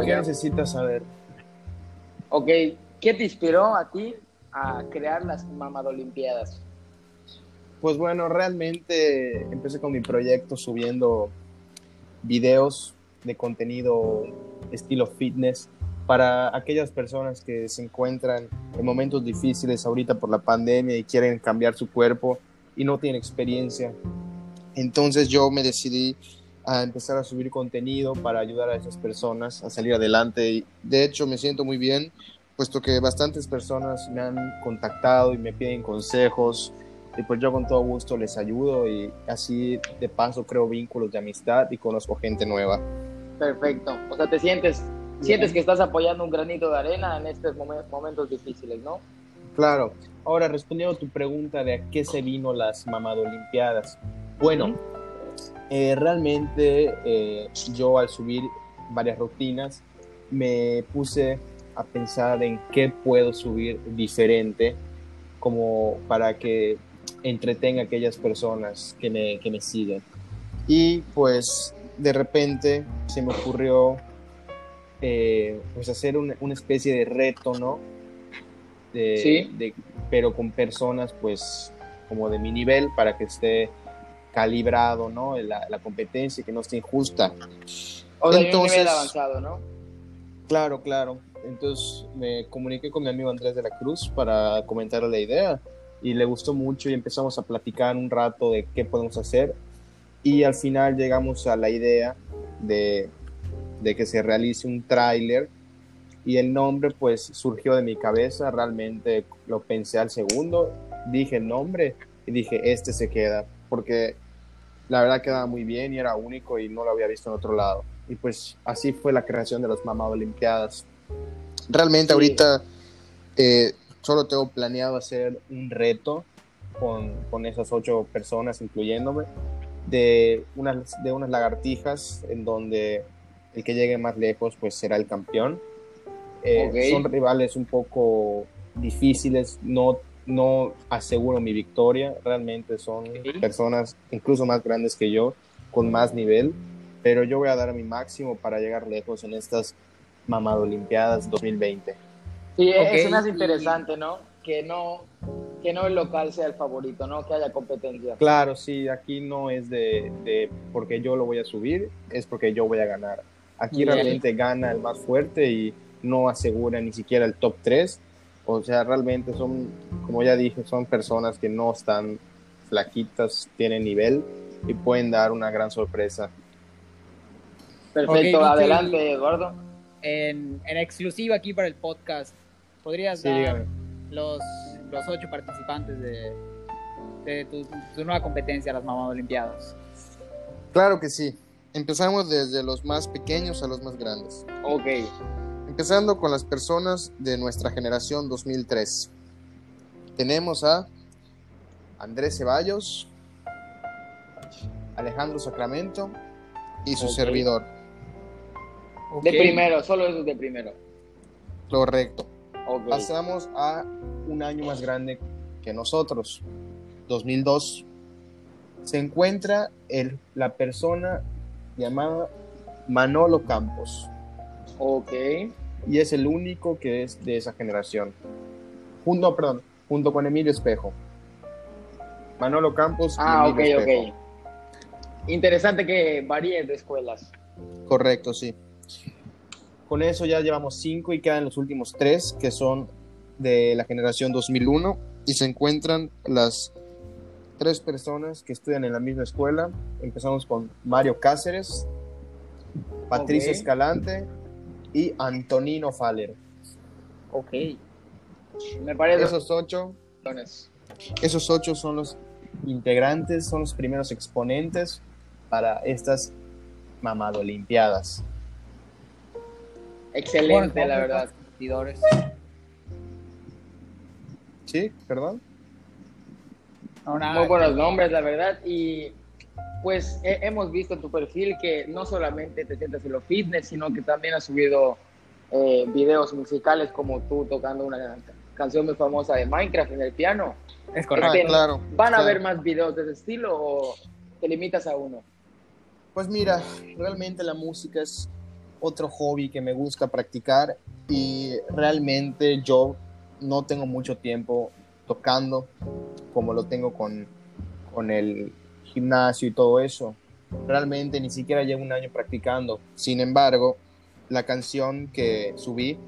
¿Qué necesitas saber? Ok, ¿qué te inspiró a ti a crear las Mamadolimpiadas? Pues bueno, realmente empecé con mi proyecto subiendo videos de contenido estilo fitness para aquellas personas que se encuentran en momentos difíciles ahorita por la pandemia y quieren cambiar su cuerpo y no tienen experiencia. Entonces yo me decidí a empezar a subir contenido para ayudar a esas personas a salir adelante. Y de hecho me siento muy bien, puesto que bastantes personas me han contactado y me piden consejos. Y pues yo con todo gusto les ayudo y así de paso creo vínculos de amistad y conozco gente nueva. Perfecto. O sea, te sientes sientes que estás apoyando un granito de arena en estos momentos difíciles, ¿no? Claro. Ahora, respondiendo a tu pregunta de a qué se vino las Mamadolimpiadas. Bueno, eh, realmente eh, yo al subir varias rutinas me puse a pensar en qué puedo subir diferente como para que entretenga a aquellas personas que me, que me siguen. Y pues de repente se me ocurrió eh, pues hacer una, especie de reto, ¿no? sí. pero con personas pues como de mi nivel para que esté calibrado, ¿no? La, la competencia, que no esté injusta. O de Entonces, un nivel avanzado, ¿no? Claro, claro. Entonces me comuniqué con mi amigo Andrés de la Cruz para comentar la idea y le gustó mucho y empezamos a platicar un rato de qué podemos hacer y al final llegamos a la idea de de que se realice un tráiler y el nombre pues surgió de mi cabeza, realmente lo pensé al segundo, dije el nombre y dije este se queda, porque la verdad quedaba muy bien y era único y no lo había visto en otro lado. Y pues así fue la creación de las Mamá Olimpiadas. Realmente ahorita eh, solo tengo planeado hacer un reto con, con esas ocho personas, incluyéndome, de unas, de unas lagartijas en donde el que llegue más lejos pues será el campeón. Eh, son rivales un poco difíciles, no, no aseguro mi victoria, realmente son personas incluso más grandes que yo, con más nivel, pero yo voy a dar mi máximo para llegar lejos en estas Mamado Olimpiadas 2020. Sí, es más interesante, ¿no? Que no que no el local sea el favorito, ¿no? Que haya competencia. Claro, sí, aquí no es de, de porque yo lo voy a subir, es porque yo voy a ganar. Aquí realmente gana el más fuerte y no asegura ni siquiera el top 3. O sea, realmente son, como ya dije, son personas que no están flaquitas, tienen nivel y pueden dar una gran sorpresa. Perfecto, adelante, Eduardo. En, en, exclusiva aquí para el podcast, ¿podrías dar los, los ocho participantes de, de tu, tu, nueva competencia, las Mamás Olimpiadas? Claro que sí. Empezamos desde los más pequeños a los más grandes. Ok. Empezando con las personas de nuestra generación 2003. Tenemos a Andrés Ceballos, Alejandro Sacramento y su servidor. De primero, solo eso de primero. Correcto. Pasamos a un año más grande que nosotros, 2002. Se encuentra el, la persona llamada Manolo Campos. Ok. Y es el único que es de esa generación. Junto, perdón, junto con Emilio Espejo. Manolo Campos. Ah, ok, ok. Interesante que varíe de escuelas. Correcto, sí. Con eso ya llevamos cinco y quedan los últimos tres que son de la generación 2001 y se encuentran las tres personas que estudian en la misma escuela. Empezamos con Mario Cáceres, Patricia Escalante y Antonino Faller. Ok. Me parece. Esos ocho. Esos ocho son los integrantes, son los primeros exponentes para estas mamado olimpiadas. Excelente, la verdad. Sí, perdón. Muy buenos nombres, la verdad. Y pues hemos visto en tu perfil que no solamente te sientes en lo fitness, sino que también has subido eh, videos musicales como tú tocando una canción muy famosa de Minecraft en el piano. Es correcto, este, claro. ¿Van a haber más videos de ese estilo o te limitas a uno? Pues mira, realmente la música es otro hobby que me gusta practicar y realmente yo no tengo mucho tiempo tocando como lo tengo con, con el gimnasio y todo eso. Realmente ni siquiera llevo un año practicando. Sin embargo, la canción que subí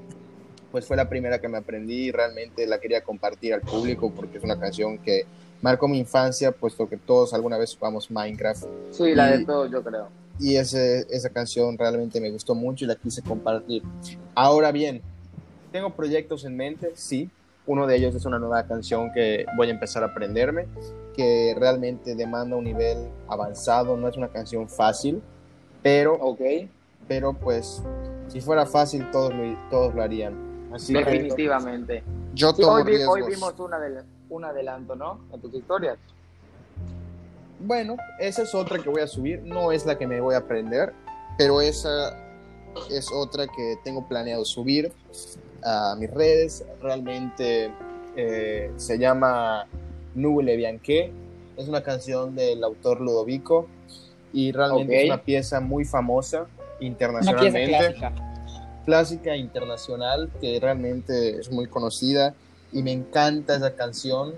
pues fue la primera que me aprendí y realmente la quería compartir al público porque es una canción que marcó mi infancia, puesto que todos alguna vez jugamos Minecraft. Sí, la de todos, yo creo. Y ese, esa canción realmente me gustó mucho y la quise compartir. Ahora bien, tengo proyectos en mente, sí. Uno de ellos es una nueva canción que voy a empezar a aprenderme, que realmente demanda un nivel avanzado, no es una canción fácil, pero, okay. pero pues si fuera fácil todos lo, todos lo harían. Definitivamente. yo hoy, vimos una un adelanto, ¿no? En tus historias. Bueno, esa es otra que voy a subir. No es la que me voy a aprender, pero esa es otra que tengo planeado subir a mis redes. Realmente eh, se llama Nube Bianche. Es una canción del autor Ludovico y realmente es una pieza muy famosa internacionalmente clásica internacional que realmente es muy conocida y me encanta esa canción.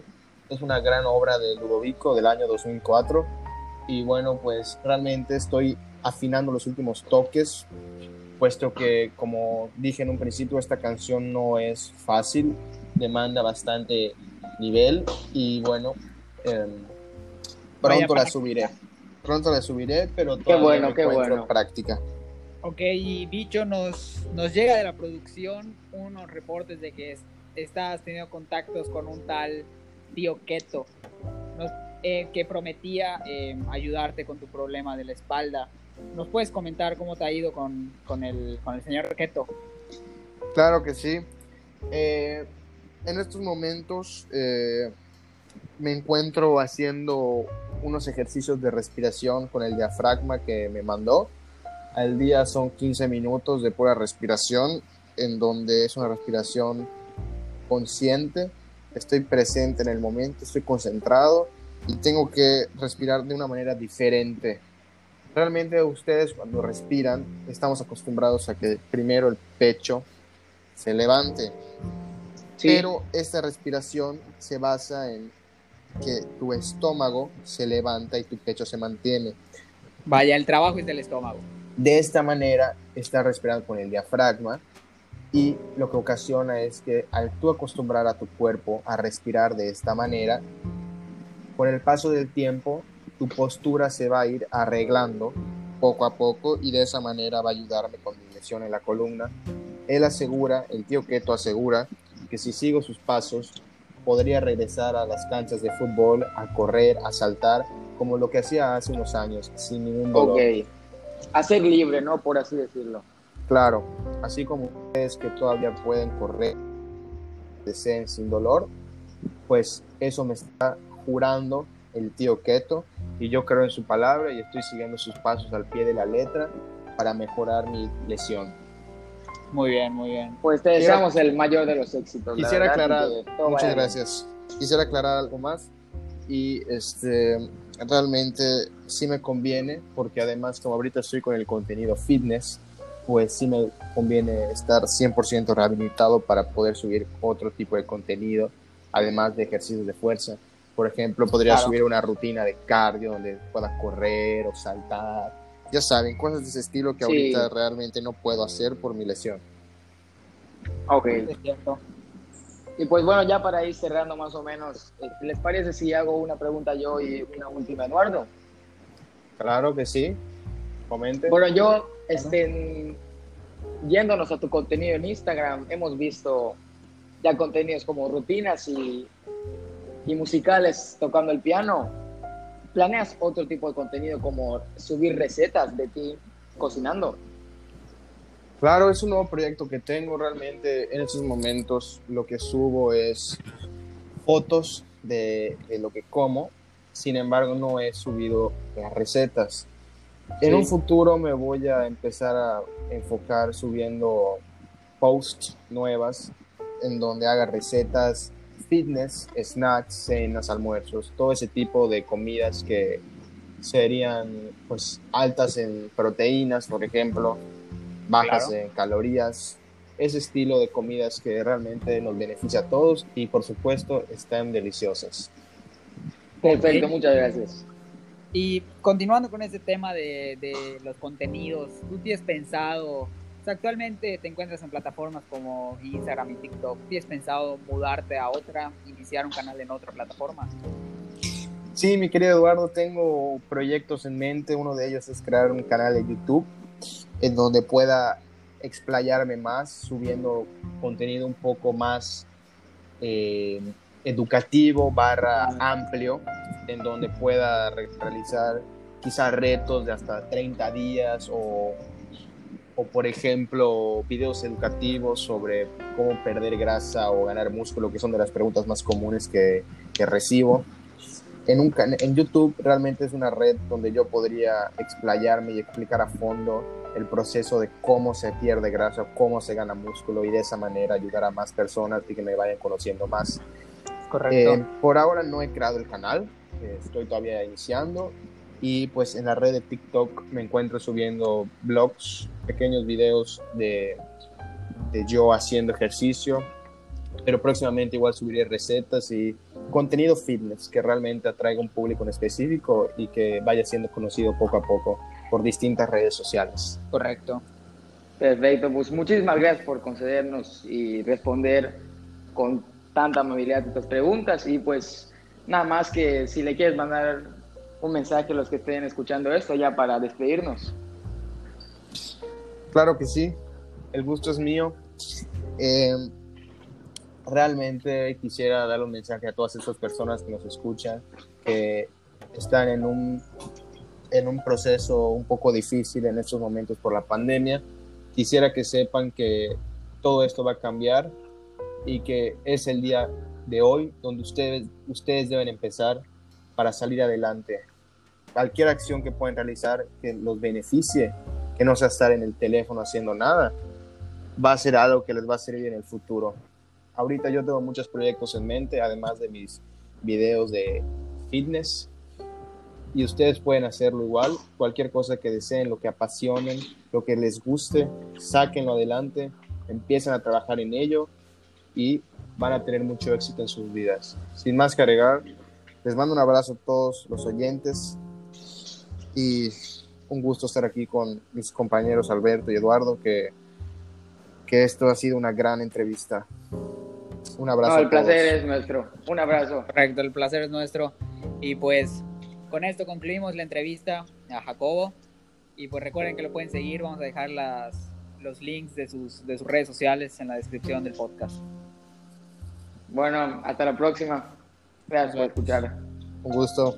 Es una gran obra de Ludovico del año 2004 y bueno, pues realmente estoy afinando los últimos toques, puesto que como dije en un principio, esta canción no es fácil, demanda bastante nivel y bueno, em, pronto la subiré. Pronto la subiré, pero todavía qué bueno, qué bueno. práctica. Ok, y Bicho, nos, nos llega de la producción unos reportes de que estás teniendo contactos con un tal tío Keto, eh, que prometía eh, ayudarte con tu problema de la espalda. ¿Nos puedes comentar cómo te ha ido con, con, el, con el señor Keto? Claro que sí. Eh, en estos momentos me encuentro haciendo unos ejercicios de respiración con el diafragma que me mandó al día son 15 minutos de pura respiración, en donde es una respiración consciente, estoy presente en el momento, estoy concentrado y tengo que respirar de una manera diferente. Realmente ustedes cuando respiran estamos acostumbrados a que primero el pecho se levante, pero esta respiración se basa en que tu estómago se levanta y tu pecho se mantiene. Vaya, el trabajo es del estómago. De esta manera está respirando con el diafragma y lo que ocasiona es que al tú acostumbrar a tu cuerpo a respirar de esta manera, con el paso del tiempo tu postura se va a ir arreglando poco a poco y de esa manera va a ayudarme con mi lesión en la columna. Él asegura, el tío Keto asegura que si sigo sus pasos podría regresar a las canchas de fútbol, a correr, a saltar, como lo que hacía hace unos años, sin ningún dolor a ser libre, ¿no? Por así decirlo. Claro, así como ustedes que todavía pueden correr, deseen sin dolor, pues eso me está jurando el tío Keto y yo creo en su palabra y estoy siguiendo sus pasos al pie de la letra para mejorar mi lesión. Muy bien, muy bien. Pues te deseamos el mayor de los éxitos. Quisiera aclarar, muchas gracias. Quisiera aclarar algo más y este realmente sí me conviene porque además como ahorita estoy con el contenido fitness, pues sí me conviene estar 100% rehabilitado para poder subir otro tipo de contenido, además de ejercicios de fuerza. Por ejemplo, podría subir una rutina de cardio donde pueda correr o saltar. Ya saben, cosas de ese estilo que ahorita realmente no puedo hacer por mi lesión. Ok, es cierto. Y pues bueno, ya para ir cerrando más o menos, eh, ¿les parece si hago una pregunta yo y una última, Eduardo? Claro que sí. Comente. Bueno, yo, este, yéndonos a tu contenido en Instagram, hemos visto ya contenidos como rutinas y, y musicales tocando el piano. ¿Planeas otro tipo de contenido como subir recetas de ti cocinando? Claro, es un nuevo proyecto que tengo realmente. En estos momentos lo que subo es fotos de, lo que como. Sin embargo, no he subido las recetas. En un futuro me voy a empezar a enfocar subiendo posts nuevas en donde haga recetas fitness, snacks, cenas, almuerzos, todo ese tipo de comidas que serían pues altas en proteínas, por ejemplo, bajas en calorías, ese estilo de comidas que realmente nos beneficia a todos y por supuesto están deliciosas. Perfecto, muchas gracias. Y continuando con este tema de, de los contenidos, ¿tú tienes pensado, actualmente te encuentras en plataformas como Instagram y TikTok, ¿tienes pensado mudarte a otra, iniciar un canal en otra plataforma? Sí, mi querido Eduardo, tengo proyectos en mente. Uno de ellos es crear un canal de YouTube en donde pueda explayarme más, subiendo contenido un poco más eh, educativo barra amplio, en donde pueda realizar quizás retos de hasta 30 días o, o, por ejemplo, videos educativos sobre cómo perder grasa o ganar músculo, que son de las preguntas más comunes que, que recibo. En, un, en YouTube realmente es una red donde yo podría explayarme y explicar a fondo el proceso de cómo se pierde grasa, cómo se gana músculo y de esa manera ayudar a más personas y que me vayan conociendo más. Correcto. Eh, por ahora no he creado el canal, eh, estoy todavía iniciando y pues en la red de TikTok me encuentro subiendo blogs, pequeños videos de, yo haciendo ejercicio, pero próximamente igual subiré recetas y contenido fitness que realmente atraiga un público en específico y que vaya siendo conocido poco a poco por distintas redes sociales. Correcto. Perfecto, pues muchísimas gracias por concedernos y responder con tanta amabilidad estas preguntas y pues nada más que si le quieres mandar un mensaje a los que estén escuchando esto ya para despedirnos. Claro que sí, el gusto es mío. Eh, realmente quisiera dar un mensaje a todas esas personas que nos escuchan, que están en un, en un proceso un poco difícil en estos momentos por la pandemia. Quisiera que sepan que todo esto va a cambiar y que es el día de hoy donde ustedes, ustedes deben empezar para salir adelante. Cualquier acción que puedan realizar que los beneficie, que no sea estar en el teléfono haciendo nada, va a ser algo que les va a servir en el futuro. Ahorita yo tengo muchos proyectos en mente, además de mis videos de fitness. Y ustedes pueden hacerlo igual. Cualquier cosa que deseen, lo que apasionen, lo que les guste, sáquenlo adelante, empiecen a trabajar en ello y van a tener mucho éxito en sus vidas. Sin más que agregar, les mando un abrazo a todos los oyentes y un gusto estar aquí con mis compañeros Alberto y Eduardo, que, que esto ha sido una gran entrevista. Un abrazo. No, el placer es nuestro. Un abrazo. Correcto, el placer es nuestro. Y pues con esto concluimos la entrevista a Jacobo. Y pues recuerden que lo pueden seguir. Vamos a dejar las, los links de sus, de sus redes sociales en la descripción del podcast. Bueno, hasta la próxima. Gracias por escuchar. Un gusto.